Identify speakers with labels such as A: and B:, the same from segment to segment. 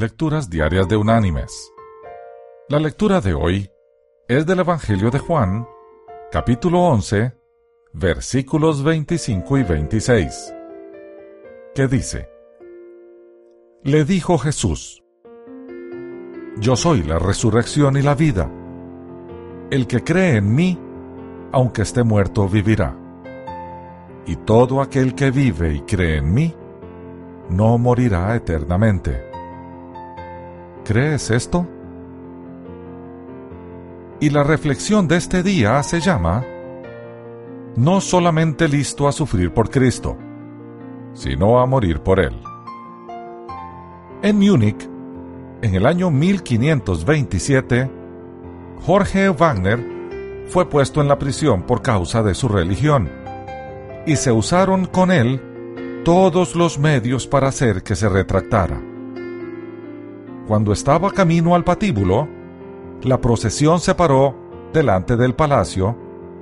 A: Lecturas Diarias de Unánimes. La lectura de hoy es del Evangelio de Juan, capítulo 11, versículos 25 y 26, que dice, Le dijo Jesús, Yo soy la resurrección y la vida. El que cree en mí, aunque esté muerto, vivirá. Y todo aquel que vive y cree en mí, no morirá eternamente. ¿Crees esto? Y la reflexión de este día se llama No solamente listo a sufrir por Cristo, sino a morir por Él. En Múnich, en el año 1527, Jorge Wagner fue puesto en la prisión por causa de su religión, y se usaron con él todos los medios para hacer que se retractara. Cuando estaba camino al patíbulo, la procesión se paró delante del palacio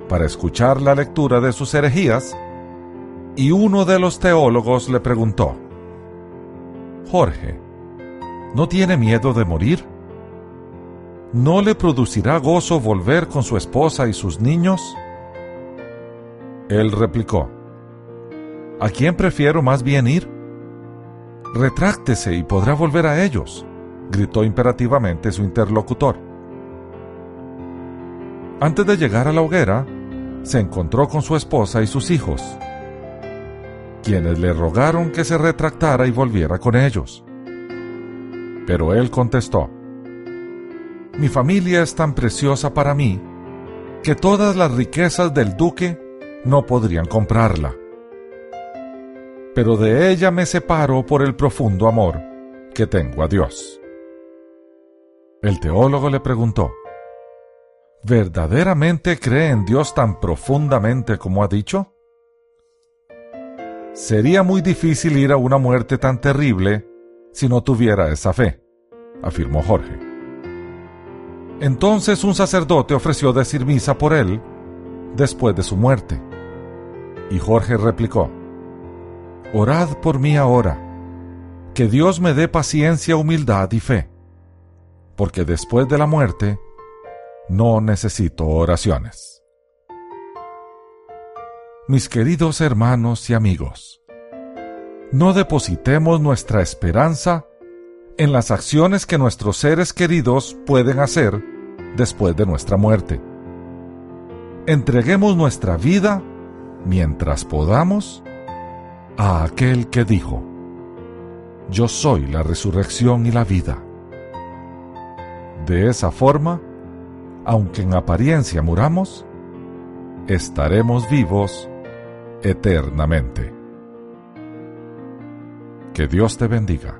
A: para escuchar la lectura de sus herejías y uno de los teólogos le preguntó, Jorge, ¿no tiene miedo de morir? ¿No le producirá gozo volver con su esposa y sus niños? Él replicó, ¿A quién prefiero más bien ir? Retráctese y podrá volver a ellos, gritó imperativamente su interlocutor. Antes de llegar a la hoguera, se encontró con su esposa y sus hijos, quienes le rogaron que se retractara y volviera con ellos. Pero él contestó, Mi familia es tan preciosa para mí que todas las riquezas del duque no podrían comprarla pero de ella me separo por el profundo amor que tengo a Dios. El teólogo le preguntó, ¿verdaderamente cree en Dios tan profundamente como ha dicho? Sería muy difícil ir a una muerte tan terrible si no tuviera esa fe, afirmó Jorge. Entonces un sacerdote ofreció decir misa por él después de su muerte. Y Jorge replicó, Orad por mí ahora, que Dios me dé paciencia, humildad y fe, porque después de la muerte no necesito oraciones. Mis queridos hermanos y amigos, no depositemos nuestra esperanza en las acciones que nuestros seres queridos pueden hacer después de nuestra muerte. Entreguemos nuestra vida mientras podamos a aquel que dijo, Yo soy la resurrección y la vida. De esa forma, aunque en apariencia muramos, estaremos vivos eternamente. Que Dios te bendiga.